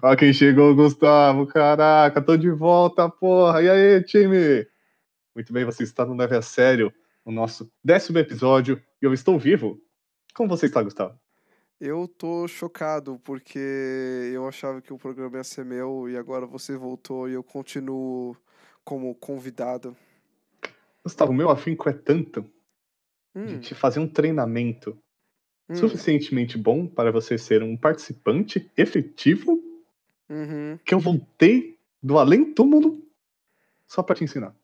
Ó quem chegou, Gustavo. Caraca, tô de volta, porra. E aí, time? Muito bem, você está no Leve a Sério, o nosso décimo episódio, e eu estou vivo. Como você está, Gustavo? Eu tô chocado porque eu achava que o programa ia ser meu e agora você voltou e eu continuo como convidado. Gustavo, meu afinco é tanto Hum, de te fazer um treinamento hum, suficientemente bom para você ser um participante efetivo uhum. que eu voltei do além túmulo só para te ensinar.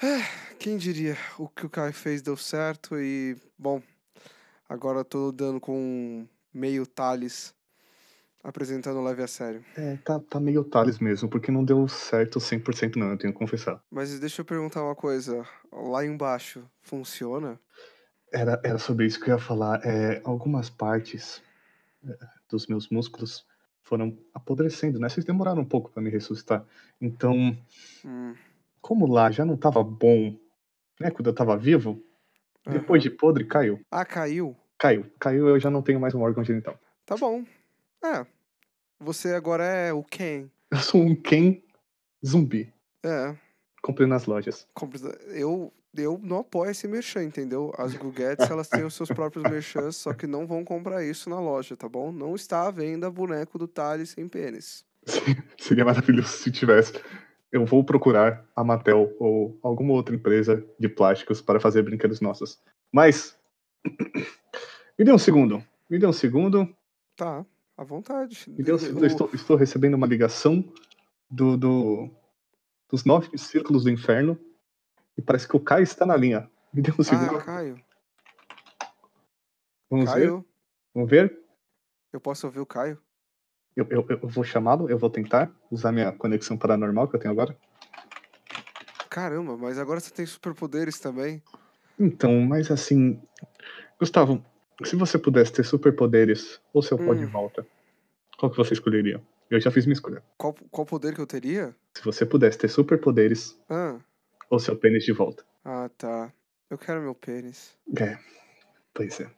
Quem diria? O que o Caio fez deu certo e, bom, agora eu tô dando com meio Thales apresentando o Leve a Sério. É, tá, tá meio Thales mesmo, porque não deu certo 100% não, eu tenho que confessar. Mas deixa eu perguntar uma coisa. Lá embaixo, funciona? Era, era sobre isso que eu ia falar. É, algumas partes é, dos meus músculos foram apodrecendo, né? Vocês demoraram um pouco para me ressuscitar. Então, Hum, como lá já não tava bom, né? Quando eu tava vivo, depois de podre, caiu. Ah, caiu? Caiu. Caiu, eu já não tenho mais um órgão genital. Tá bom. É. Você agora é o Ken. Eu sou um Ken zumbi. É. Comprei nas lojas. Eu, eu não apoio esse merchan, entendeu? As Guguettes, elas têm os seus próprios merchans, só que não vão comprar isso na loja, tá bom? Não está à venda boneco do Thales sem pênis. Seria maravilhoso se tivesse. Eu vou procurar a Mattel ou alguma outra empresa de plásticos para fazer brinquedos nossos. Mas. Me dê um segundo. Me dê um segundo. Tá, à vontade. Me dê um Eu- estou, estou recebendo uma ligação do, do- dos nove círculos do inferno. E parece que o Caio está na linha. Me dê um segundo. Ah, Caio. Vamos ver. Caio, Vamos ver. eu posso ouvir o Caio? Eu, eu, eu vou chamá-lo. Eu vou tentar usar minha conexão paranormal que eu tenho agora. Caramba, mas agora você tem superpoderes também. Então, mas assim, Gustavo, se você pudesse ter superpoderes ou seu pó de Hum. volta, qual que você escolheria? Eu já fiz minha escolha. Qual, qual poder que eu teria? Se você pudesse ter superpoderes Ah, ou seu pênis de volta. ah tá. Eu quero meu pênis. É, pois é.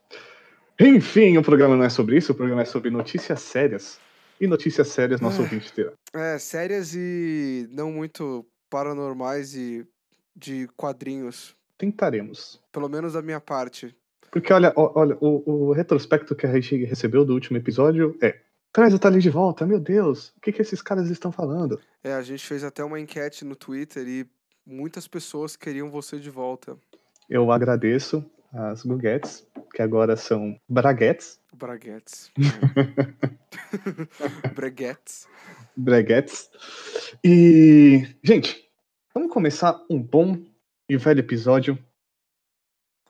Enfim, o programa não é sobre isso, o programa é sobre notícias sérias. E notícias sérias nosso Ah. ouvinte terá. É, sérias e não muito paranormais e de quadrinhos. Tentaremos. Pelo menos da minha parte. Porque olha, olha, o, o retrospecto que a gente recebeu do último episódio é. Traz o Thales de volta, meu Deus, o que, que esses caras estão falando? É, a gente fez até uma enquete no Twitter e muitas pessoas queriam você de volta. Eu agradeço as Guguettes, que agora são Braguettes, Braguettes. Breguettes. Breguettes. E, gente, vamos começar um bom e velho episódio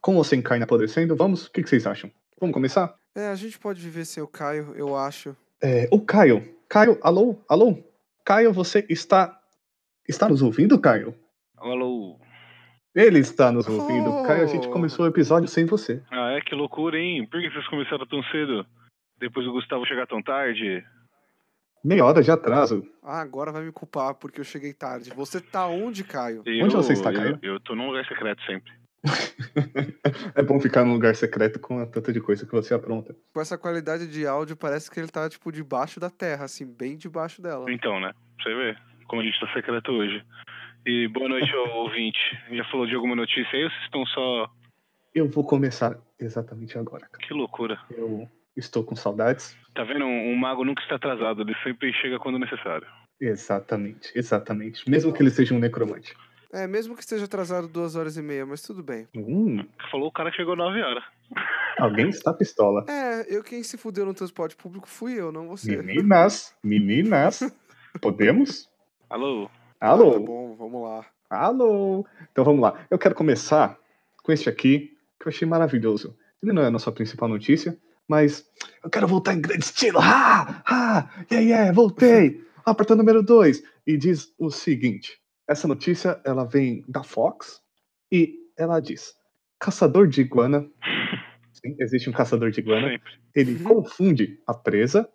com o Senkai apodrecendo. Vamos? O que, que vocês acham? Vamos começar? É, a gente pode viver sem o Caio, eu acho. É, o Caio. Caio, alô? Alô? Caio, você está. Está nos ouvindo, Caio? Alô. Ele está nos ouvindo. Oh. Caio, a gente começou o episódio sem você. Ah, é? Que loucura, hein? Por que vocês começaram tão cedo? Depois do Gustavo chegar tão tarde? Meia hora de atraso. Ah, agora vai me culpar porque eu cheguei tarde. Você tá onde, Caio? Onde você está, eu, Caio? Eu tô num lugar secreto sempre. é bom ficar num lugar secreto com a tanta de coisa que você apronta. Com essa qualidade de áudio, parece que ele tá, tipo, debaixo da terra, assim, bem debaixo dela. Então, né? Pra você ver como a gente tá secreto hoje. E boa noite ao ouvinte. Já falou de alguma notícia aí ou vocês estão só. Eu vou começar exatamente agora, cara. Que loucura. Eu estou com saudades. Tá vendo? Um, um mago nunca está atrasado, ele sempre chega quando necessário. Exatamente, exatamente. Mesmo que ele seja um necromante. É, mesmo que esteja atrasado duas horas e meia, mas tudo bem. Hum, Falou o cara que chegou 9 horas. alguém está pistola. É, eu quem se fudeu no transporte público fui eu, não você. Meninas, meninas, podemos? Alô? Ah, tá Alô, bom, vamos lá. alô. Então vamos lá. Eu quero começar com este aqui, que eu achei maravilhoso. Ele não é a nossa principal notícia, mas eu quero voltar em grande estilo. Ah, ah, yeah, yeah, voltei. Apertando número 2. E diz o seguinte: essa notícia ela vem da Fox e ela diz: caçador de iguana. Sim, existe um caçador de iguana. Sempre. Ele Uhum. confunde a presa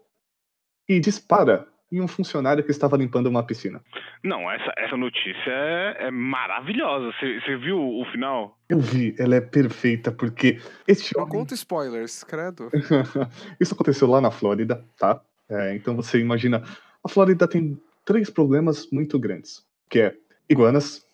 e dispara e um funcionário que estava limpando uma piscina. Não, essa, essa notícia é, é maravilhosa. Você viu o final? Eu vi, ela é perfeita, porque este Não homem... conta spoilers, credo. Isso aconteceu lá na Flórida, tá? É, então você imagina, a Flórida tem três problemas muito grandes, que é iguanas,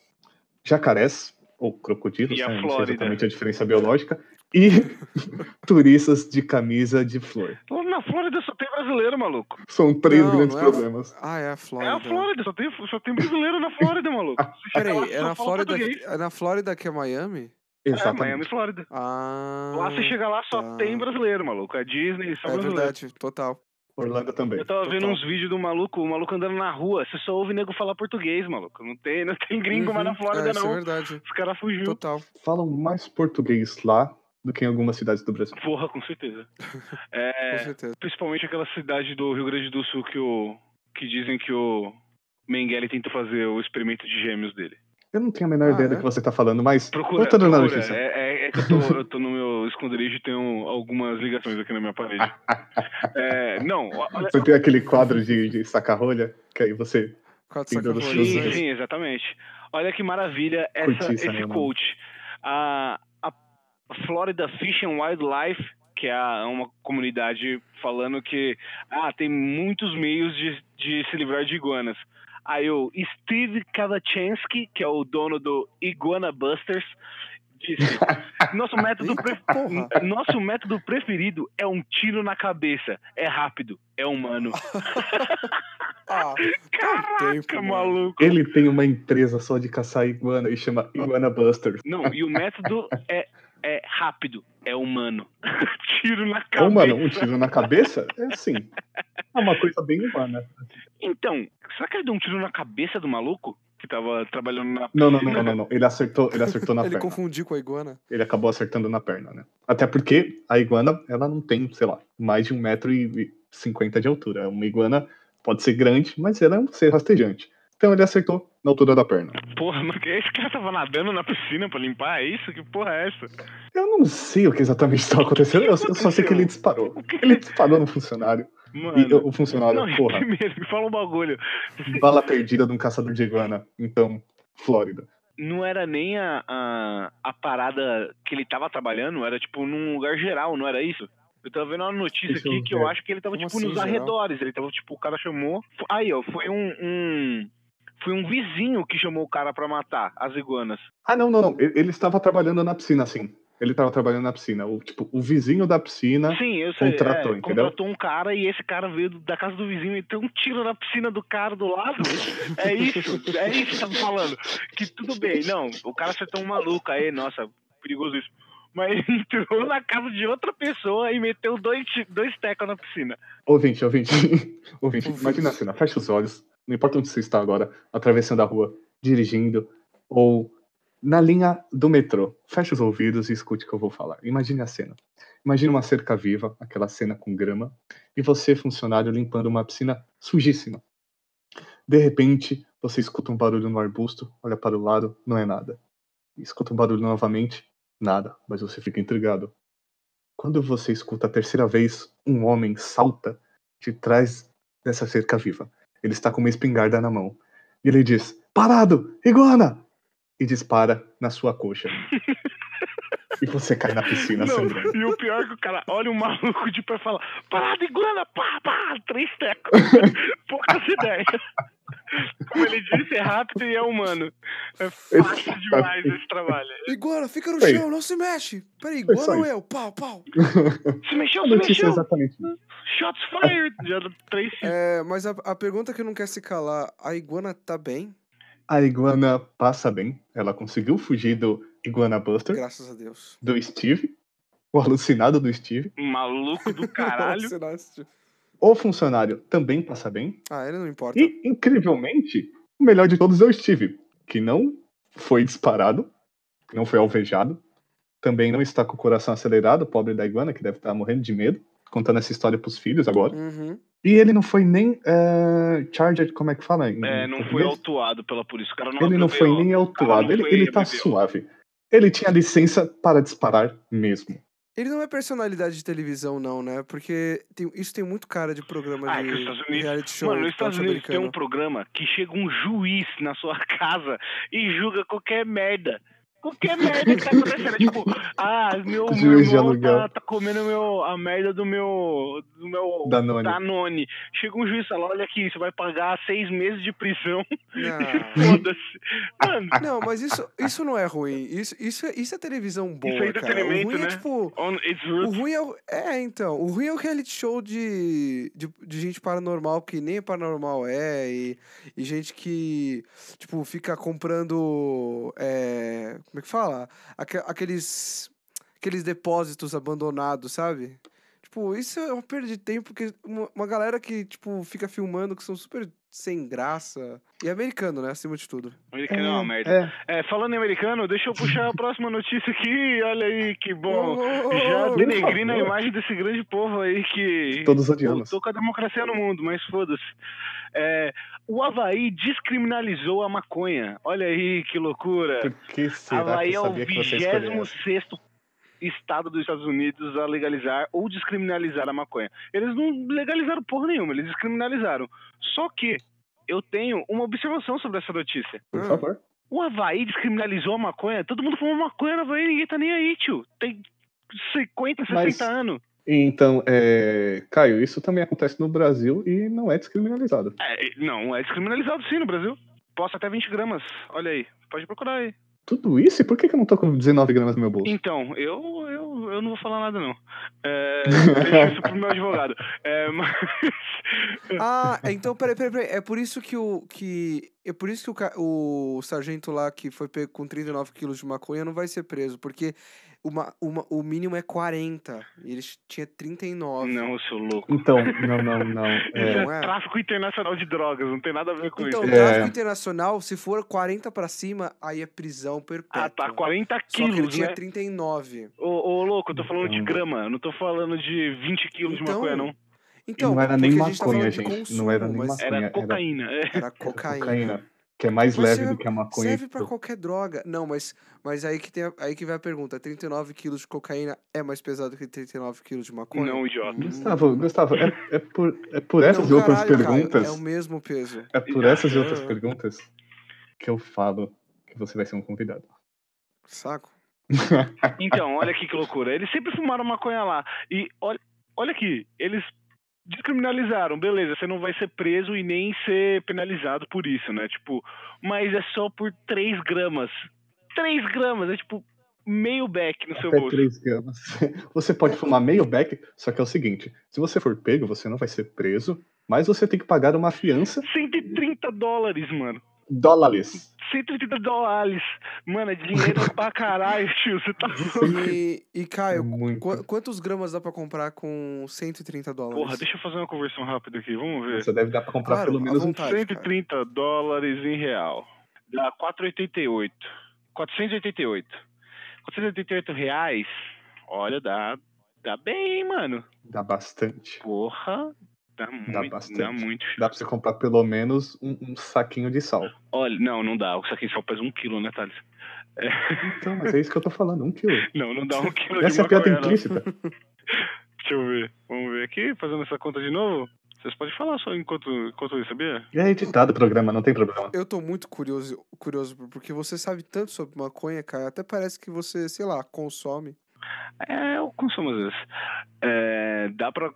jacarés, ou crocodilos, E a né? não sei exatamente a diferença biológica, e turistas de camisa de flor. Lá Na Flórida só tem brasileiro, maluco. São três Não, grandes não é a- problemas. Ah, é a É Flórida. a Flórida, só tem, só tem brasileiro na Flórida, maluco. Peraí, é na, Flórida, português. é na Flórida que é Miami? É, Exatamente. Miami, Flórida. Ah. Lá você chega lá, só tá. tem brasileiro, maluco. É Disney, só É brasileiro. verdade, total. Orlando também. Eu tava vendo Total. uns vídeos do maluco, o maluco andando na rua, você só ouve nego falar português, maluco. Não tem, não tem gringo mais na Uhum, Flórida, é, Isso é não. verdade, Os caras fugiu. total. Falam mais português lá do que em algumas cidades do Brasil. Porra, com certeza. Com É, certeza. principalmente aquela cidade do Rio Grande do Sul que o. que dizem que o Mengele tenta fazer o experimento de gêmeos dele. Eu não tenho a menor Ah, ideia é? do que você tá falando, mas Procura, voltando na procura. notícia. É, é- é que eu tô, eu tô no meu esconderijo e tenho algumas ligações aqui na minha parede. É, não, olha, Você tem aquele quadro de, de sacar rolha, que aí você. Sim, né? sim, exatamente. Olha que maravilha essa, né, esse mano? coach. A, a Florida Fish and Wildlife, que é a- uma comunidade falando que ah, tem muitos meios de, de se livrar de iguanas. Aí o Steve Kavachansky, que é o dono do Iguana Busters, disse: nosso método, pre- nosso método preferido é um tiro na cabeça. É rápido, é humano. Ah, Caraca, tempo, maluco. Ele tem uma empresa só de caçar iguana e chama Iguana Busters. Não, e o método é, é rápido, é humano. Tiro na cabeça. Ou, mano, um tiro na cabeça? É assim. É uma coisa bem humana. Então, será que ele deu um tiro na cabeça do maluco? Que tava trabalhando na. Não, não, não, não, não, não. Ele acertou, ele acertou na Ele perna. confundiu com a iguana. Ele acabou acertando na perna, né? Até porque a iguana, ela não tem, sei lá, mais de 1,50m de altura. Uma iguana pode ser grande, mas ela é um ser rastejante. Então ele acertou na altura da perna. Porra, mas que esse cara tava nadando na piscina pra limpar? É isso? Que porra é essa? Eu não sei o que exatamente estava acontecendo, eu eu só sei que ele disparou. Ele disparou no funcionário. Mano. E o funcionário, não, porra, primeiro, me fala um bagulho. bala perdida de um caçador de iguana. Então, Flórida. Não era nem a, a, a parada que ele tava trabalhando, era tipo num lugar geral, não era isso? Eu tava vendo uma notícia Deixa eu aqui que eu ver. acho que ele tava, Como tipo, assim, nos geral? arredores. Ele tava, tipo, o cara chamou. Aí, ó, foi um, um. Foi um vizinho que chamou o cara pra matar as iguanas. Ah, não, não, não. Ele estava trabalhando na piscina, sim. Ele estava trabalhando na piscina. O, tipo, o vizinho da piscina. Sim, eu sei. Contratou, é, entendeu? Contratou um cara e esse cara veio da casa do vizinho e meteu um tiro na piscina do cara do lado. É isso, é isso que tava falando. Que tudo bem, não, o cara acertou um maluco aí, nossa, perigoso isso. Mas entrou na casa de outra pessoa e meteu dois, dois tecos na piscina. Ouvinte. ouvinte, Ouvinte. imagina a cena. Fecha os olhos. Não importa onde você está agora, atravessando a rua, dirigindo, ou na linha do metrô. Feche os ouvidos e escute o que eu vou falar. Imagine a cena. Imagine uma cerca viva, aquela cena com grama, e você, funcionário, limpando uma piscina sujíssima. De repente, você escuta um barulho no arbusto, olha para o lado, não é nada. Escuta um barulho novamente, nada, mas você fica intrigado. Quando você escuta a terceira vez, um homem salta de trás dessa cerca viva. Ele está com uma espingarda na mão. E ele diz: Parado! Iguana! E dispara na sua coxa. e você cai na piscina Não, sangrando. e o pior é que o cara olha o maluco de pé e fala: Parada, iguana, pá, pá, três tecos. Poucas ideias. Como ele disse, é rápido e é humano. É fácil demais esse trabalho. Iguana, fica no chão, não se mexe. Peraí, iguana ou eu? Pau, pau. Se mexeu, se notícia é mexeu. exatamente. Shots fired. Já dá três É, mas a, a pergunta que não quer se calar, a iguana tá bem? A iguana passa bem. Ela conseguiu fugir do Iguana Buster, Graças a Deus. do Steve, o alucinado do Steve. maluco do caralho. O funcionário também passa bem. ah, ele não importa. E, incrivelmente, o melhor de todos é o Steve, que não foi disparado, não foi alvejado, também não está com o coração acelerado, pobre da iguana, que deve estar morrendo de medo, contando essa história pros filhos agora. Uhum. E ele não foi nem eh, charged, como é que fala? em É, não foi autuado pela polícia. O cara não Ele não foi nem autuado, ele, foi ele tá suave. Ele tinha licença para disparar mesmo. Ele não é personalidade de televisão, não, né? Porque tem- isso tem muito cara de programa Ah, é de Estados Unidos- reality show Mano, nos Estados Unidos tem um programa que chega um juiz na sua casa e julga qualquer merda. Qualquer merda que tá acontecendo. É tipo, ah, meu, meu irmão tá, tá comendo meu, a merda do meu. do meu Danone. Danone. Chega um juiz e fala: olha aqui, você vai pagar seis meses de prisão. Não. Foda-se. Mano, Não, mas isso, isso não é ruim. Isso, isso, é, isso é televisão boa, Isso é cara. O entretenimento, ruim é, né? tipo... on its O ruim é, o- é, então. O ruim é o reality show de, de, de gente paranormal que nem paranormal é. E, e gente que, tipo, fica comprando. é, como é que fala? Aque- aqueles. Aqueles depósitos abandonados, sabe? Tipo, isso é uma perda de tempo, porque uma, uma galera que, tipo, fica filmando que são super sem graça. E é americano, né? Acima de tudo. Americano é uma merda. É, É, falando em americano, deixa eu puxar a próxima notícia aqui. Olha aí, que bom. Oh, Já oh, oh, denegrindo a imagem desse grande povo aí que. todos odiamos. Tô com a democracia no mundo, mas foda-se. É, o Havaí descriminalizou a maconha. Olha aí que loucura. Por que será Havaí que é eu o sabia que você escolheu 26 essa? Estado dos Estados Unidos a legalizar ou descriminalizar a maconha. Eles não legalizaram porra nenhuma, eles descriminalizaram. Só que eu tenho uma observação sobre essa notícia. Por Ah. favor. O Havaí descriminalizou a maconha, todo mundo fuma maconha no Havaí, ninguém tá nem aí, tio. Tem 50, 60 Mas- anos. Então, é, Caio, isso também acontece no Brasil e não é descriminalizado. É, não, é descriminalizado sim no Brasil. Posso até 20 gramas. Olha aí, pode procurar aí. Tudo isso? E por que, que eu não tô com 19 gramas no meu bolso? Então, eu, eu, eu não vou falar nada, não. É, deixa isso pro meu advogado. É, mas. Ah, então, peraí, peraí, peraí. É por isso que o. Que, é por isso que o, o sargento lá que foi pego com 39 quilos de maconha não vai ser preso, porque uma, uma, o mínimo é 40. E ele tinha 39. Não, seu louco. Então, não, não, não. É, é, Não é? tráfico internacional de drogas, não tem nada a ver com Então, isso. É. tráfico internacional, se for 40 pra cima, aí é prisão perpétua. Ah, tá, 40 Só que ele quilos, tinha né? 39. Ô, ô, louco, eu tô falando de Então- grama, eu não tô falando de 20 quilos de Então, maconha, não. Então, não era nem tá maconha, de gente. consumo, não era nem maconha. Era Era cocaína. é. Era cocaína. cocaína. Que é mais Mas leve serve- do que a maconha. Serve pra qualquer droga. Não, mas, mas aí, que tem a- aí que vai a pergunta: 39 quilos de cocaína é mais pesado que 39 quilos de maconha? Não, idiota. Gustavo, Gustavo, é, é por, é por essas Não, e outras caralho, perguntas. é o mesmo peso. É por essas e outras perguntas que eu falo que você vai ser um convidado. Saco? Então, olha aqui que loucura. Eles sempre fumaram maconha lá. E olha, olha aqui, eles descriminalizaram, beleza, você não vai ser preso e nem ser penalizado por isso, né? Tipo, mas é só por 3 gramas. 3 gramas, é tipo meio beck no seu Até bolso. 3 gramas. Você pode fumar meio beck, só que é o seguinte: se você for pego, você não vai ser preso, mas você tem que pagar uma fiança 130 dólares, mano. Dólares. 130 dólares. Mano, é dinheiro pra caralho, tio. Você tá louco. E, e É Caio, muito. qu- quantos gramas dá pra comprar com 130 dólares? Porra, deixa eu fazer uma conversão rápida aqui, vamos ver. Você deve dar pra comprar Claro, pelo menos um. vontade. cara. 130 dólares em real. Dá 488. 488. 488 reais. Olha, dá, dá bem, hein, mano. Dá bastante. Porra. Dá muito. bastante. Dá muito. Dá pra você comprar pelo menos um, um saquinho de sal. Olha, não, não dá. Isso aqui só pesa um quilo, né, Thales? É, Então, mas é isso que eu tô falando, um quilo. não, não dá um quilo Essa é a de piada implícita. Deixa eu ver. Vamos ver aqui, fazendo essa conta de novo. Vocês podem falar só enquanto, enquanto isso, sabia? É editado o programa, não tem problema. Eu tô muito curioso, curioso, porque você sabe tanto sobre maconha, Caio. Até parece que você, sei lá, consome. É, eu consumo às vezes. É, dá pra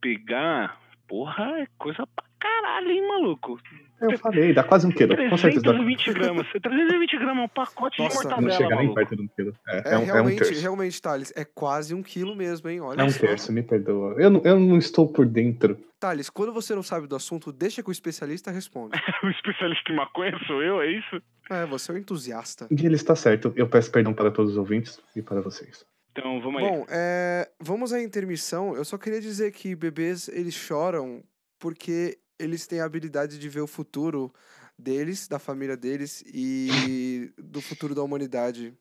pegar. Porra, é coisa pra caralho, hein, maluco? Eu falei, dá quase um quilo. Com certeza dá. 320 gramas. 320 gramas é um pacote Nossa, de Não mortadela, chega nem maluco. perto de um quilo. É, É, é um, é um realmente, terço. realmente, Thales, é quase um quilo mesmo, hein? Olha É um só. terço, me perdoa. Eu não, eu não estou por dentro. Thales, quando você não sabe do assunto, deixa que o especialista responde. O especialista em maconha sou eu, é isso? é, você é um entusiasta. E ele está certo. Eu peço perdão para todos os ouvintes e para vocês. Então, vamos aí. Bom, é, vamos à intermissão. Eu só queria dizer que bebês, eles choram porque eles têm a habilidade de ver o futuro deles, da família deles e do futuro da humanidade.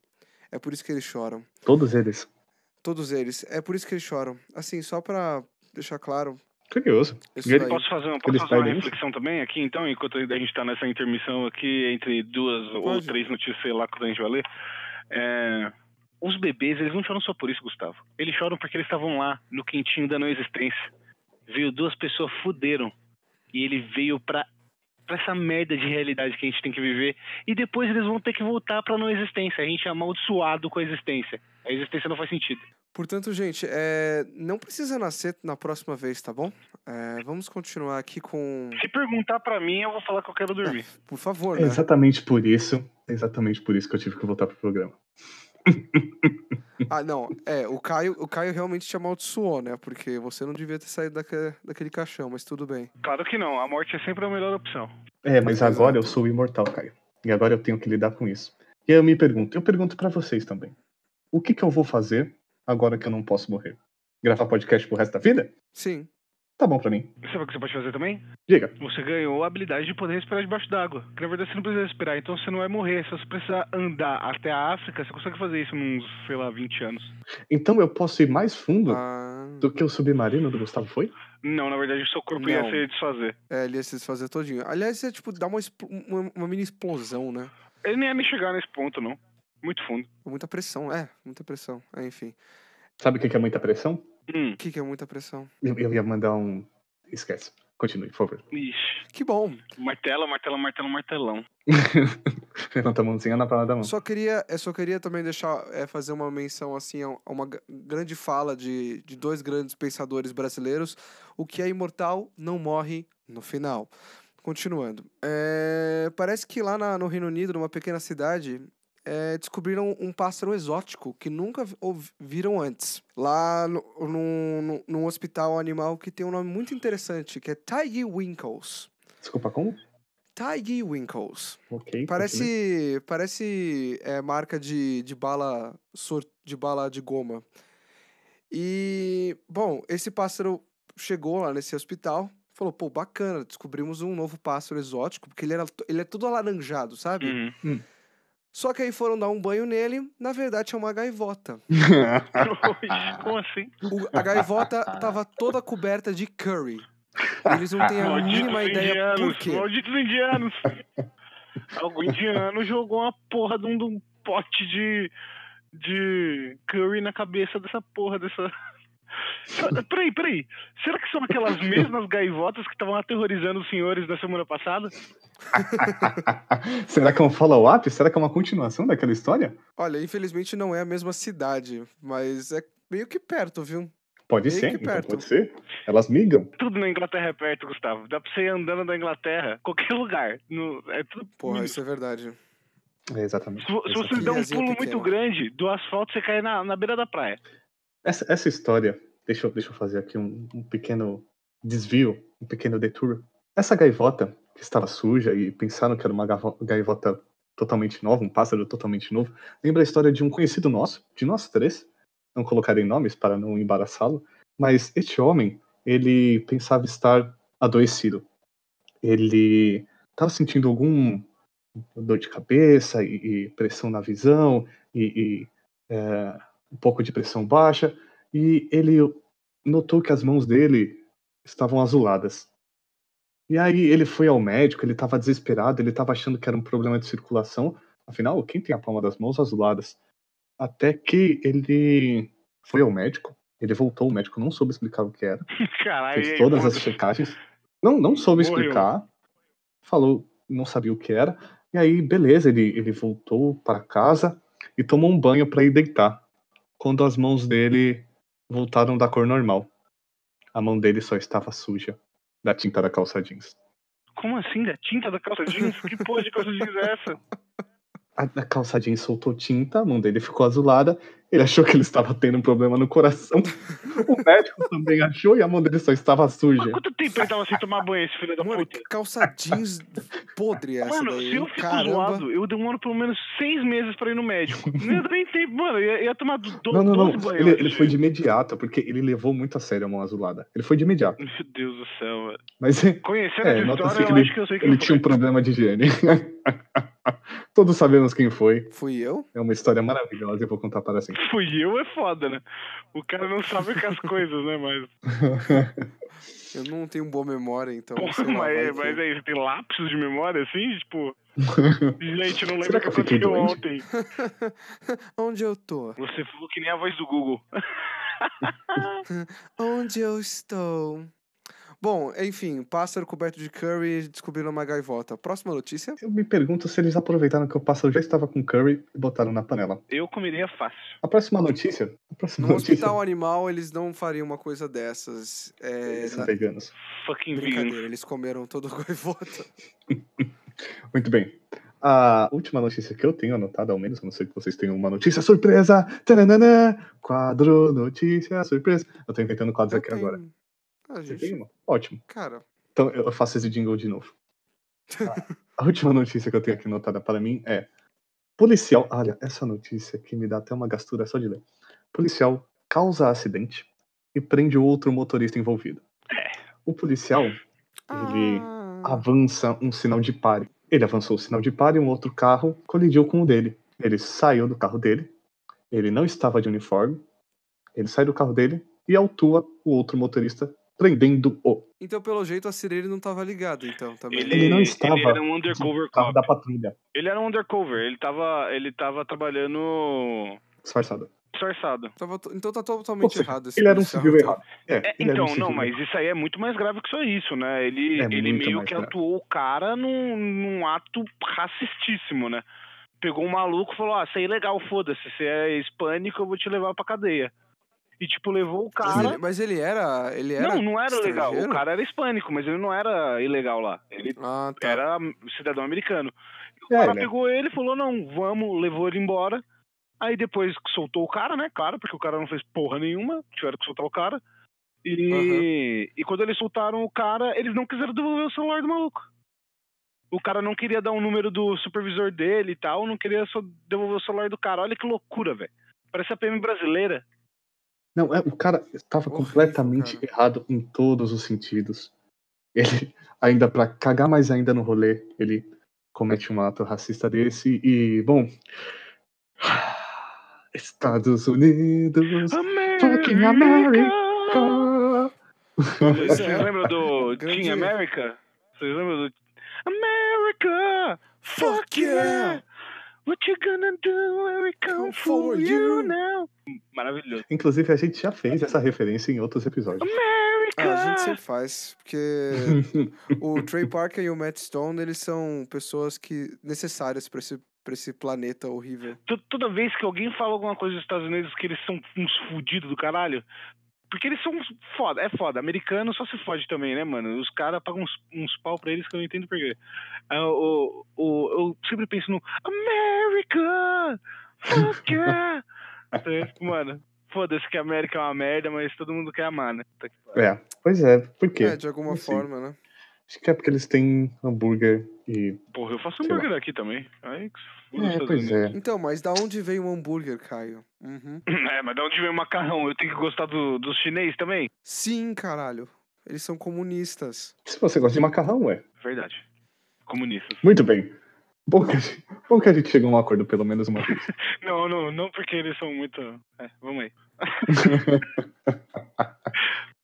É por isso que eles choram. Todos eles. Todos eles. É por isso que eles choram. Assim, só pra deixar claro. Curioso. E daí. Posso fazer, uma, posso fazer uma reflexão também aqui, então, enquanto a gente tá nessa intermissão aqui entre duas ou Pode. três notícias, sei lá, quando a gente vai ler? É, os bebês, eles não choram só por isso, Gustavo. Eles choram porque eles estavam lá, no quentinho da não existência. Veio duas pessoas, fuderam. E ele veio pra, pra essa merda de realidade que a gente tem que viver. E depois eles vão ter que voltar pra não existência. A gente é amaldiçoado com a existência. A existência não faz sentido. Portanto, gente, é, não precisa nascer na próxima vez, tá bom? É, vamos continuar aqui com. Se perguntar pra mim, eu vou falar que eu quero dormir. Por favor, É né? exatamente por isso. É exatamente por isso que eu tive que voltar pro programa. Ah, não. É, o Caio, o Caio realmente te amaldiçoou, né? Porque você não devia ter saído daque- daquele caixão, mas tudo bem. Claro que não, a morte é sempre a melhor opção. É, mas Exato. agora eu sou imortal, Caio. E agora eu tenho que lidar com isso. E aí eu me pergunto, eu pergunto pra vocês também. O que que eu vou fazer agora que eu não posso morrer? Gravar podcast pro resto da vida? Sim. Tá bom pra mim. Sabe o que você pode fazer também? Diga. Você ganhou a habilidade de poder respirar debaixo d'água. Que na verdade você não precisa respirar, então você não vai morrer. Se você precisar andar até a África, você consegue fazer isso em uns, sei lá, 20 anos. Então eu posso ir mais fundo Ah, do que o submarino do Gustavo foi? Não, na verdade o seu corpo ia Não. se desfazer. é, ele ia se desfazer todinho. Aliás, é tipo dar uma, uma, uma mini explosão, né? Ele nem ia me chegar nesse ponto, não. Muito fundo. Muita pressão, é, muita pressão. É, enfim. Sabe o que que é muita pressão? Hum, O que, que é muita pressão? Eu, eu ia mandar um. Esquece. Continue, por favor. ixi. Que bom. Martelo, martelo, martelo, martelão. Levanta a mãozinha na palma da mão. Só queria, eu só queria também deixar, é, fazer uma menção assim a uma grande fala de, de dois grandes pensadores brasileiros. O que é imortal não morre no final. Continuando. É, parece que lá na- no Reino Unido, numa pequena cidade, é, descobriram um pássaro exótico que nunca viram antes. Lá no, no, no- num hospital animal que tem um nome muito interessante, que é Tiger Winkles. Desculpa, como? Tiger Winkles. Ok. Parece, parece é, marca de, de bala de bala de goma. E, bom, esse pássaro chegou lá nesse hospital, falou, pô, bacana, descobrimos um novo pássaro exótico, porque ele, era, ele é todo alaranjado, sabe? Uhum. Só que aí foram dar um banho nele, na verdade é uma gaivota. Como assim? O- a gaivota tava toda coberta de curry. Eles não têm a Malditos mínima ideia por indianos, quê. malditos indianos. Algum indiano jogou uma porra de um, de um pote de, de curry na cabeça dessa porra, dessa... Peraí, peraí. Será que são aquelas mesmas gaivotas que estavam aterrorizando os senhores da semana passada? Será que é um follow-up? Será que é uma continuação daquela história? Olha, infelizmente não é a mesma cidade, mas é meio que perto, viu? Pode Meio ser, que então pode ser. Elas migram. Tudo na Inglaterra é perto, Gustavo. Dá pra você ir andando da Inglaterra, qualquer lugar. No, é tudo Porra, isso é verdade. É, exatamente. Se, se você der um pulo muito grande, do asfalto você cai na, na beira da praia. Essa, essa história, deixa eu, deixa eu fazer aqui um, um pequeno desvio, um pequeno detour. Essa gaivota que estava suja e pensaram que era uma gaivota totalmente nova, um pássaro totalmente novo, lembra a história de um conhecido nosso, de nós três. Não colocarei nomes para não embaraçá-lo, mas este homem, ele pensava estar adoecido. Ele estava sentindo algum dor de cabeça e, e pressão na visão e, e, é, um pouco de pressão baixa e ele notou que as mãos dele estavam azuladas. E aí ele foi ao médico, ele estava desesperado, ele estava achando que era um problema de circulação. Afinal, quem tem a palma das mãos azuladas? Até que ele foi ao médico, ele voltou, o médico não soube explicar o que era, Caralho, fez todas as checagens, não, não soube Morreu. explicar, falou, não sabia o que era, e aí, beleza, ele, ele voltou para casa e tomou um banho para ir deitar. Quando as mãos dele voltaram da cor normal, a mão dele só estava suja da tinta da calça jeans. Como assim? Da tinta da calça jeans? que porra de calça jeans é essa? A, a calça jeans soltou tinta, a mão dele ficou azulada, ele achou que ele estava tendo um problema no coração. O médico também achou e a mão dele só estava suja. Mas quanto tempo ele tava sem tomar banho, esse filho da Mano, puta? calça jeans podre essa Mano, daí. se eu fico Caramba. zoado, eu demoro pelo menos seis meses pra ir no médico. Não ia nem tempo, mano. Eu ia, ia tomar do, Não, não, não. 12 banhos Ele, ele foi de imediato, porque ele levou muito a sério a mão azulada. Ele foi de imediato. Meu Deus do céu, velho. Mas Conhecendo É, essa história, eu ele- acho que eu sei que ele tinha um problema de higiene. Todos sabemos quem foi. Fui eu? É uma história maravilhosa e eu vou contar para sempre. Fui eu é foda, né? O cara não sabe com as coisas, né? Mas. Eu não tenho boa memória, então. Pô, sei lá, vai mas, que- mas aí você tem lapsos de memória, assim? Tipo, gente, não lembro o que aconteceu doente? ontem. Onde eu tô? Você falou que nem a voz do Google. Onde eu estou? Bom, enfim, pássaro coberto de curry descobrindo uma gaivota. Próxima notícia. Eu me pergunto se eles aproveitaram que o pássaro já estava com curry e botaram na panela. Eu comeria fácil. A próxima notícia. A próxima No notícia. hospital animal, eles não fariam uma coisa dessas. É, Eles são veganos. Fucking Brincadeira, vegan. eles comeram todo o gaivota. Muito bem. A última notícia que eu tenho anotada, ao menos, a não ser que vocês tenham uma notícia surpresa. Taranana, quadro notícia surpresa. Eu tô inventando quadros Eu aqui agora. Tenho. Ah, Você gente, tem uma? Ótimo. cara. Então eu faço esse jingle de novo. A última notícia que eu tenho aqui anotada para mim é: policial. Olha, essa notícia aqui me dá até uma gastura só de ler. Policial causa acidente e prende o outro motorista envolvido. O policial Ele Ah, avança um sinal de pare. Ele avançou o sinal de pare e um outro carro colidiu com o dele. Ele saiu do carro dele. Ele não estava de uniforme. Ele sai do carro dele e autua o outro motorista, prendendo-o. Então, pelo jeito, a sirene não tava ligada, então, também. Ele, Ele não estava Ele era um undercover O cop. da patrulha, Ele era um undercover. Ele tava, ele tava trabalhando disfarçado. disfarçado. Tava Então tá totalmente seja, errado esse ele era um civil então. errado. É, É, era um então, civil não, mas errado. isso aí é muito mais grave que só isso, né? Ele, É ele meio que grave. atuou o cara num, num ato racistíssimo, né? Pegou um maluco e falou: Ah, você é ilegal, foda-se. Você é hispânico, eu vou te levar pra cadeia. E, tipo, levou o Mas cara. ele, mas ele era. Ele era Não, não era legal. O cara era hispânico, mas ele não era ilegal lá. Ele Ah, tá. era cidadão americano. E o É, cara né? pegou ele e falou: não, vamos, levou ele embora. Aí depois soltou o cara, né? Claro, porque o cara não fez porra nenhuma, tiveram que soltar o cara. E, e quando eles soltaram o cara, eles não quiseram devolver o celular do maluco. O cara não queria dar o número do supervisor dele e tal, não queria só devolver o celular do cara. Olha que loucura, velho. Parece a PM brasileira. Não, é, o cara estava Horrível, completamente cara. errado em todos os sentidos. Ele, ainda pra cagar mais ainda no rolê, ele comete um ato racista desse e, bom. Estados Unidos. Fucking America. Pois Vocês é. lembram do Team America? Vocês lembram do America? Fuck yeah! What you gonna do when we come Come for for you you. now? Maravilhoso. Inclusive, a gente já fez essa referência em outros episódios. America! Ah, a gente sempre faz, porque o Trey Parker e o Matt Stone, eles são pessoas que necessárias pra esse, pra esse planeta horrível. To- Toda vez que alguém fala alguma coisa dos Estados Unidos que eles são uns fudidos do caralho, porque eles são foda, é foda. Americano só se fode também, né, mano? Os caras pagam uns, uns pau pra eles que eu não entendo por quê. Ah, o, o, eu sempre penso no America! Fuck yeah! Então, eu mano, foda-se que a América é uma merda, mas todo mundo quer amar, né? Que pariu. É, pois é, por quê? É, de alguma sei. forma, né? Acho que é porque eles têm hambúrguer e. Porra, eu faço hambúrguer aqui também. Aí, que se É, pois é. Então, mas da onde veio o hambúrguer, Caio? Uhum. É, mas de onde vem o macarrão? Eu tenho que gostar do, dos chinês também? Sim, caralho. Eles são comunistas. Se você gosta de macarrão, ué. Verdade. Comunistas. Muito bem. Bom que, a gente, bom que a gente chegou a um acordo pelo menos uma vez. Não, não, não porque eles são muito. É, vamos aí.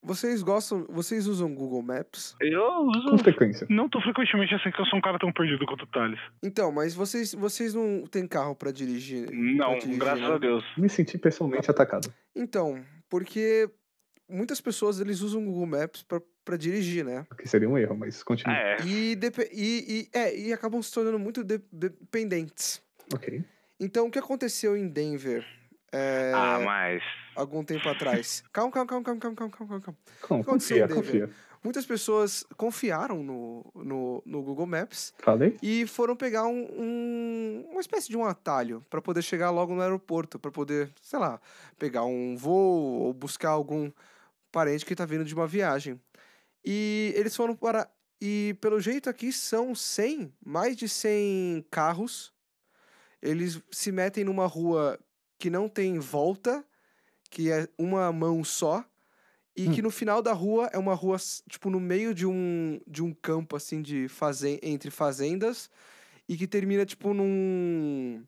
Vocês gostam. Vocês usam Google Maps? Eu Com uso. frequência. Não tô frequentemente assim que eu sou um cara tão perdido quanto o Thales. Então, mas vocês, vocês não têm carro pra dirigir? Não, pra dirigir, graças né? a Deus. Me senti pessoalmente atacado. Então, porque muitas pessoas eles usam o Google Maps pra, pra dirigir, né? Que seria um erro, mas continua. É. E, e, e- é, e acabam se tornando muito de- dependentes. Ok. Então, o que aconteceu em Denver é, Ah, mas. algum tempo atrás? Calma, calma, calma, calma, calma, calma, calma, calma. Calma, confia, confia. Muitas pessoas confiaram no, no, no Google Maps Falei? e foram pegar um, um- uma espécie de um atalho para poder chegar logo no aeroporto, para poder, sei lá, pegar um voo ou buscar algum parente que tá vindo de uma viagem. E eles foram para e pelo jeito aqui são 100, mais de 100 carros. Eles se metem numa rua que não tem volta, que é uma mão só. E Hum. que no final da rua é uma rua, tipo, no meio de um, de um campo, assim, de fazen entre fazendas. E que termina, tipo, num...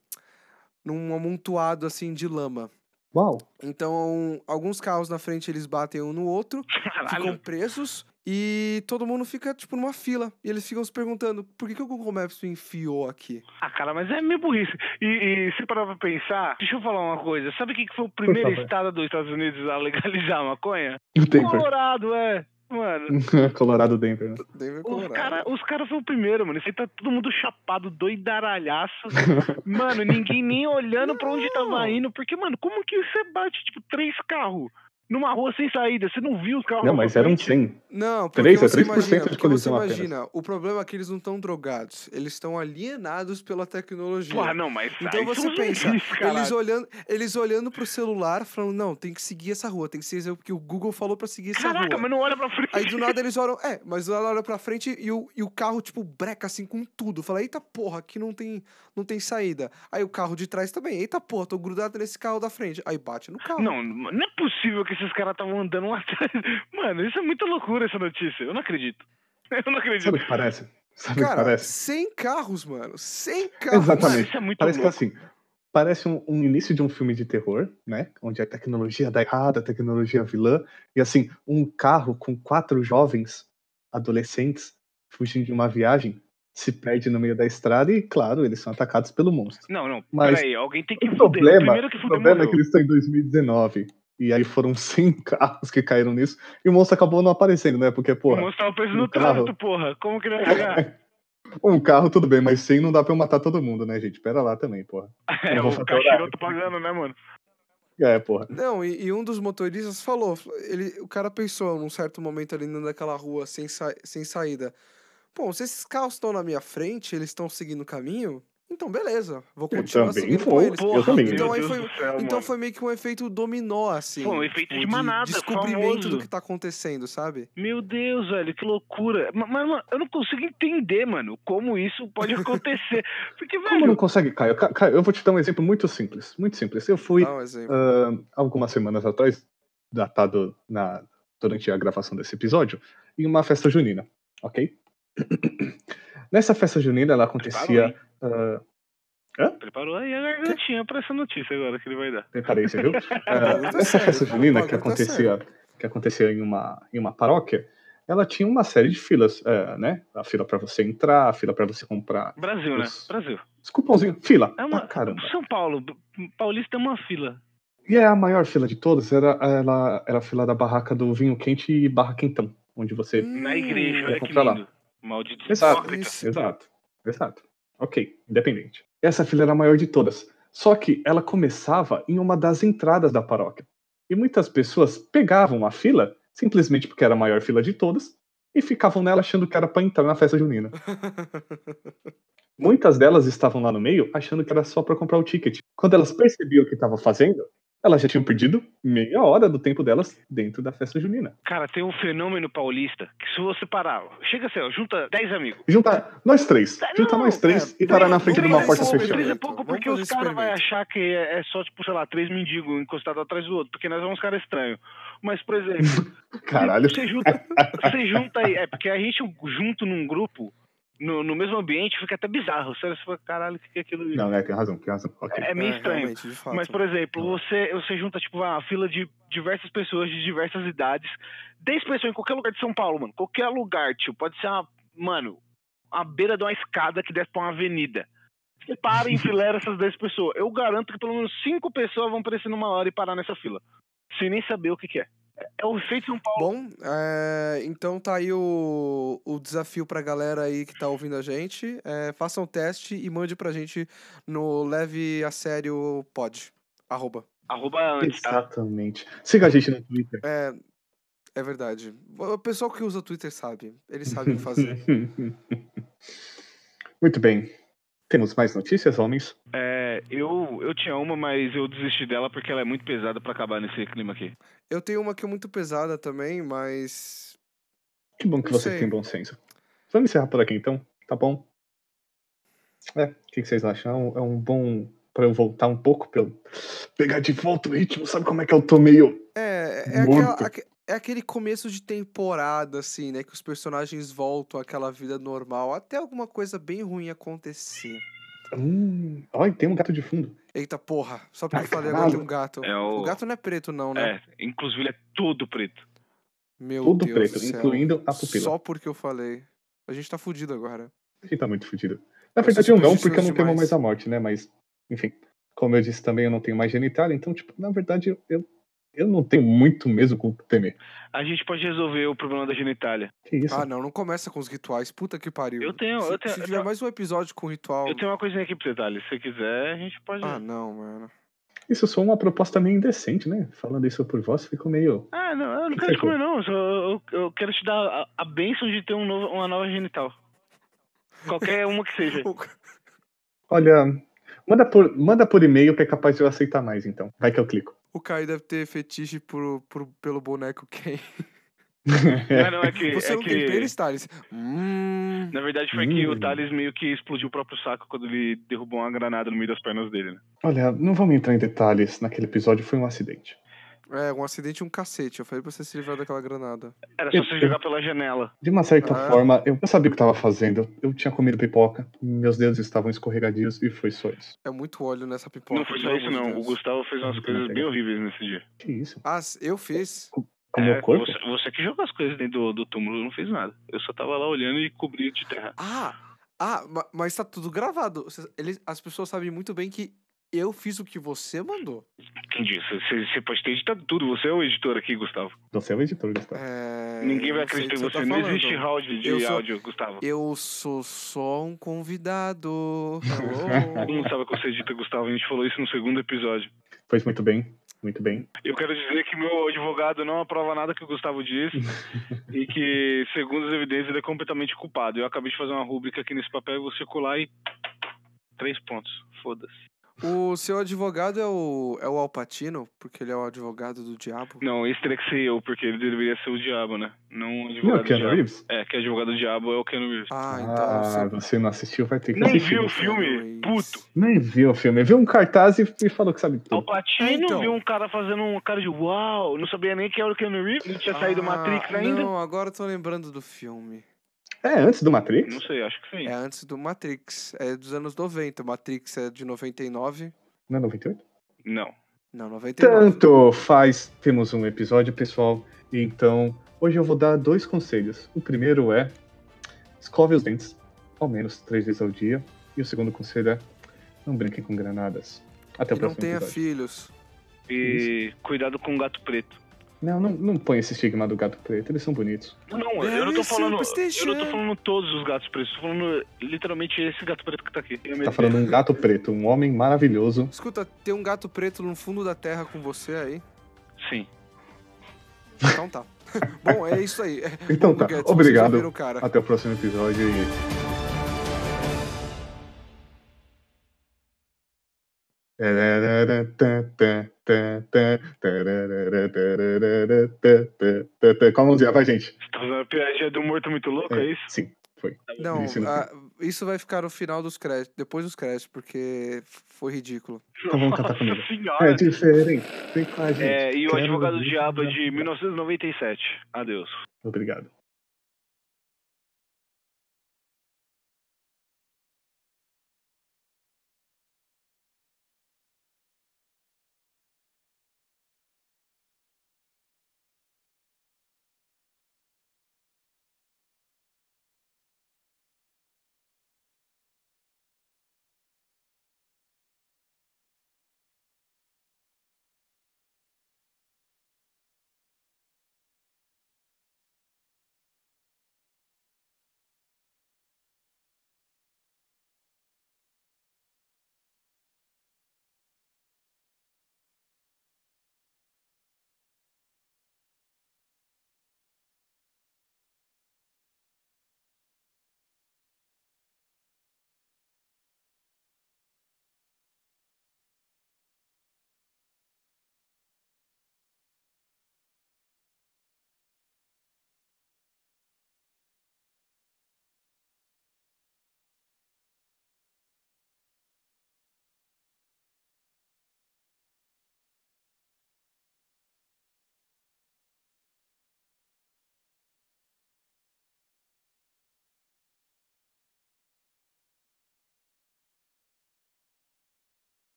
Num amontoado, assim, de lama. Uau. Então, alguns carros na frente, eles batem um no outro, ficam presos. E todo mundo fica, tipo, numa fila. E eles ficam se perguntando, por que, que o Google Maps me enfiou aqui? Ah, cara, mas é meio burrice. E, e se parar pra pensar, deixa eu falar uma coisa. Sabe o que que foi o primeiro estado dos Estados Unidos a legalizar a maconha? O Denver. Colorado, é. Mano, Colorado Denver. né? Denver, os Colorado. caras os cara o primeiro, mano. Isso aí tá todo mundo chapado, doidaralhaço. mano, ninguém nem olhando pra onde tava indo. Porque, mano, como que você bate, tipo, três carros numa rua sem saída? Você não viu os carros Não, mas eram frente? 100. Não, porque Três, é você 3% imagina, de porque você colisão apenas. imagina, o problema é que eles não estão drogados, eles estão alienados pela tecnologia. Porra, não, mas Então você pensa, caralho. eles olhando, eles olhando pro celular, falando, não, tem que seguir essa rua, tem que seguir porque o Google falou pra seguir essa Caraca, rua. mas não olha pra frente. Aí do nada eles olham, é, mas ela olha pra frente e o, e o carro, tipo, breca assim com tudo. Fala, eita porra, aqui não tem, não tem saída. Aí o carro de trás também, eita porra, tô grudado nesse carro da frente. Aí bate no carro. Não, não é possível que esses caras estavam andando lá atrás. Mano, isso é muita loucura essa notícia. Eu não acredito. Eu não acredito. Sabe o que parece? Sabe o que Cara, parece? 100 carros, mano. 100 carros. Exatamente. Mano, isso é muito Parece que louco. assim, parece um, um início de um filme de terror, né? Onde a tecnologia dá errado, a tecnologia vilã, e assim, um carro com quatro jovens adolescentes fugindo de uma viagem se perde no meio da estrada e, claro, eles são atacados pelo monstro. Não, não. Mas Peraí, alguém tem que O fuder. O problema, primeiro que o fudeu problema é que eles estão em 2019. E aí foram 100 carros que caíram nisso. E o monstro acabou não aparecendo, né? Porque, O porra, monstro tava preso um no carro. trânsito, porra. Como que ele vai pegar? um carro tudo bem, mas 100 não dá pra eu matar todo mundo, né, gente? Pera lá também, porra. É, Eu vou o cachiroto pagando, né, mano? É, porra. Não, e, e um dos motoristas falou, ele, o cara pensou num certo momento ali naquela rua sem, sa sem saída. Bom, se esses carros estão na minha frente, eles estão seguindo o caminho, então beleza, vou Eu continuar também seguindo com vou, eles. eu também. Então aí foi- céu, Então mano. foi meio que um efeito dominó, assim. Foi um efeito tipo, de manada, descobrimento famoso. do que tá acontecendo, sabe? Meu Deus, velho, que loucura. Ma- Mas, mano, eu não consigo entender, mano, como isso pode acontecer. Porque, Como não velho, consegue, Caio? Ca- Caio, eu vou te dar um exemplo muito simples. Muito simples. Eu fui um ah, algumas semanas atrás, datado na, durante a gravação desse episódio, em uma festa junina, ok? Nessa festa junina, ela acontecia. ah, preparou aí a gargantinha pra essa notícia agora que ele vai dar. preparei, você viu? Ah, Pergunta nessa séria, festa junina que acontecia, que acontecia em uma, em uma paróquia, ela tinha uma série de filas, eh, né? A fila pra você entrar, a fila pra você comprar. Brasil, né? Os- Brasil. Os cupomzinhos, fila. É uma... pra caramba. São Paulo, Paulista é uma fila. E é a maior fila de todas, era, ela, era a fila da barraca do vinho quente e barra quentão, onde você. Na igreja, olha que pra lá. Maldito Exato. Exato, exato. Ok, independente. Essa fila era a maior de todas. Só que ela começava em uma das entradas da paróquia. E muitas pessoas pegavam a fila, simplesmente porque era a maior fila de todas, e ficavam nela achando que era pra entrar na festa junina. Muitas delas estavam lá no meio achando que era só pra comprar o ticket. Quando elas percebiam o que estava fazendo, elas já tinham perdido meia hora do tempo delas dentro da festa junina. Cara, tem um fenômeno paulista que se você parar, chega assim, ó, junta 10 amigos. Juntar nós três, Não, juntar nós três é, e parar na frente de uma porta experimento. fechada. Três é pouco porque os caras vão achar que é é só, tipo, sei lá, três mendigos encostados atrás do outro, porque nós somos caras estranhos. Mas, por exemplo, Caralho. você junta, você junta aí, é porque a gente junto num grupo, no, no mesmo ambiente, fica até bizarro. Você fala, caralho, o que é aquilo? Não, né? Tem razão, tem razão. Ok. É meio estranho. fato. Mas, por exemplo, você, você junta, tipo, uma fila de diversas pessoas de diversas idades. 10 pessoas em qualquer lugar de São Paulo, mano. Qualquer lugar, tio. Pode ser uma. Mano, a beira de uma escada que desce pra uma avenida. Você para e enfileira essas 10 pessoas. Eu garanto que pelo menos 5 pessoas vão aparecer numa hora e parar nessa fila. Sem nem saber o que, que é. É o efeito São Paulo. Bom, é, então tá aí o, o desafio pra galera aí que tá ouvindo a gente. É, faça um teste e mande pra gente no Leve a Sério Pod. Arroba. Arroba antes, tá? Exatamente. Siga a gente no Twitter. É, é verdade. O pessoal que usa Twitter sabe. Eles sabem o que fazer. Muito bem. Temos mais notícias, homens? É, eu, eu tinha uma, mas eu desisti dela porque ela é muito pesada pra acabar nesse clima aqui. Eu tenho uma que é muito pesada também, mas. Que bom que Não você sei. tem bom senso. Vamos encerrar por aqui então, tá bom? É, o que, que vocês acham? É um, é bom pra eu voltar um pouco, pra eu pegar de volta o ritmo, sabe como é que eu tô meio. É, é, aquela- aque- é aquele começo de temporada, assim, né? Que os personagens voltam àquela vida normal até alguma coisa bem ruim acontecer. Hum, olha, tem um gato de fundo. Eita porra, só porque eu falei agora tem um gato. É o- O gato não é preto, não, né? É, inclusive ele é todo preto. Meu Todo Deus preto, do céu. incluindo a pupila. Só porque eu falei. A gente tá fudido agora. A gente tá muito fudido. Na verdade, eu não, porque eu não temo demais. mais a morte, né? Mas, enfim. Como eu disse também, eu não tenho mais genitália, então, tipo, na verdade, eu, eu não tenho muito mesmo com o que temer. A gente pode resolver o problema da genitália. Que isso? Ah, não, não começa com os rituais. Puta que pariu. Eu tenho- Se, eu tenho- se eu tiver tenho- mais um episódio com ritual. Eu tenho uma coisinha aqui pra você, Thales. Se você quiser, a gente pode. Ah, não, mano. Isso só uma proposta meio indecente, né? Falando isso por voz, ficou meio. Ah, não, eu não Que quero te comer, não. Eu, eu, eu quero te dar a, a bênção de ter um novo, uma nova genital. Qualquer uma que seja. Olha, manda por, manda por e-mail que é capaz de eu aceitar mais, então. Vai que eu clico. O Caio deve ter fetiche por, por- pelo boneco Ken. Não, não, é que. Você é não que... tem pênis, Thales? Hum. Na verdade, foi que Hum. o Thales meio que explodiu o próprio saco quando ele derrubou uma granada no meio das pernas dele, né? Olha, não vamos entrar em detalhes. Naquele episódio foi um acidente. É, um acidente e um cacete. Eu falei pra você se livrar daquela granada. Era só Eu- você jogar pela janela. De uma certa Ah. forma, eu, sabia o que estava fazendo. Eu tinha comido pipoca, meus dedos estavam escorregadios e foi só isso. É muito óleo nessa pipoca. não foi só isso, não. O. Gustavo fez umas coisas bem horríveis nesse dia. Que isso? Ah, eu fiz. Com o É, meu corpo? Você, você que jogou as coisas dentro do, do túmulo, eu não fiz nada. Eu só tava lá olhando e cobri de terra. Ah, ah, ma- mas tá tudo gravado. Eles, as pessoas sabem muito bem que eu fiz o que você mandou. Quem disse? Você, você pode ter editado tudo. Você é o editor aqui, Gustavo. Você é o editor, Gustavo. É, Ninguém vai não acreditar em tá você. não falando. existe áudio de Eu sou- áudio, Gustavo. Eu sou só um convidado. Todo mundo sabe que você edita, Gustavo. A gente falou isso no segundo episódio. Pois muito bem, muito bem. Eu quero dizer que meu advogado não aprova nada que o Gustavo disse e que, segundo as evidências, ele é completamente culpado. Eu acabei de fazer uma rúbrica aqui nesse papel e vou circular e. Três pontos. Foda-se. O seu advogado é o, é o Alpatino, porque ele é o advogado do diabo. Não, esse teria que ser eu, porque ele deveria ser o diabo, né? Não o Não, advogado é o do Keanu diabo. Reeves? É, que advogado do diabo é o Keanu Reeves. Ah, então. Ah, você- você não assistiu, vai ter que Nem assistir. viu o filme? Reeves. Puto. Nem viu o filme. Viu um cartaz e, e falou que sabe tudo. Alpatino É, então. viu um cara fazendo um cara de uau, não sabia nem que era o Keanu Reeves, não tinha saído do Ah, Matrix ainda. Não, agora eu tô lembrando do filme. É, antes do Matrix? Não sei, acho que sim. É antes do Matrix. É dos anos 90. Matrix é de 99. Não é 98? Não. Não, 99. Tanto faz. Temos um episódio, pessoal. Então, hoje eu vou dar dois conselhos. O primeiro é: escove os dentes, ao menos três vezes ao dia. E o segundo conselho é: não brinquem com granadas. Até o E não próximo tenha episódio. filhos. E cuidado com o gato preto. Não, não, não põe esse estigma do gato preto, eles são bonitos. Não, eu não tô falando. Eu não tô falando todos os gatos pretos, tô falando literalmente esse gato preto que tá aqui. Tá falando um gato preto, um homem maravilhoso. Escuta, tem um gato preto no fundo da terra com você aí? Sim. Então tá. Bom, é isso aí. Então Bom, tá, Guedes, obrigado. Até o próximo episódio e. Qual a mãozinha? Vai, gente. Tá fazendo uma piadinha do morto muito louco, é, É, isso? Sim, foi. Não, Isso ah, isso vai ficar no final dos créditos, depois dos créditos, porque foi ridículo. Então vamos cantar comigo. Senhora. É diferente. Vem com a gente. É, e o advogado diabo de cantar. 1997. Adeus. Obrigado.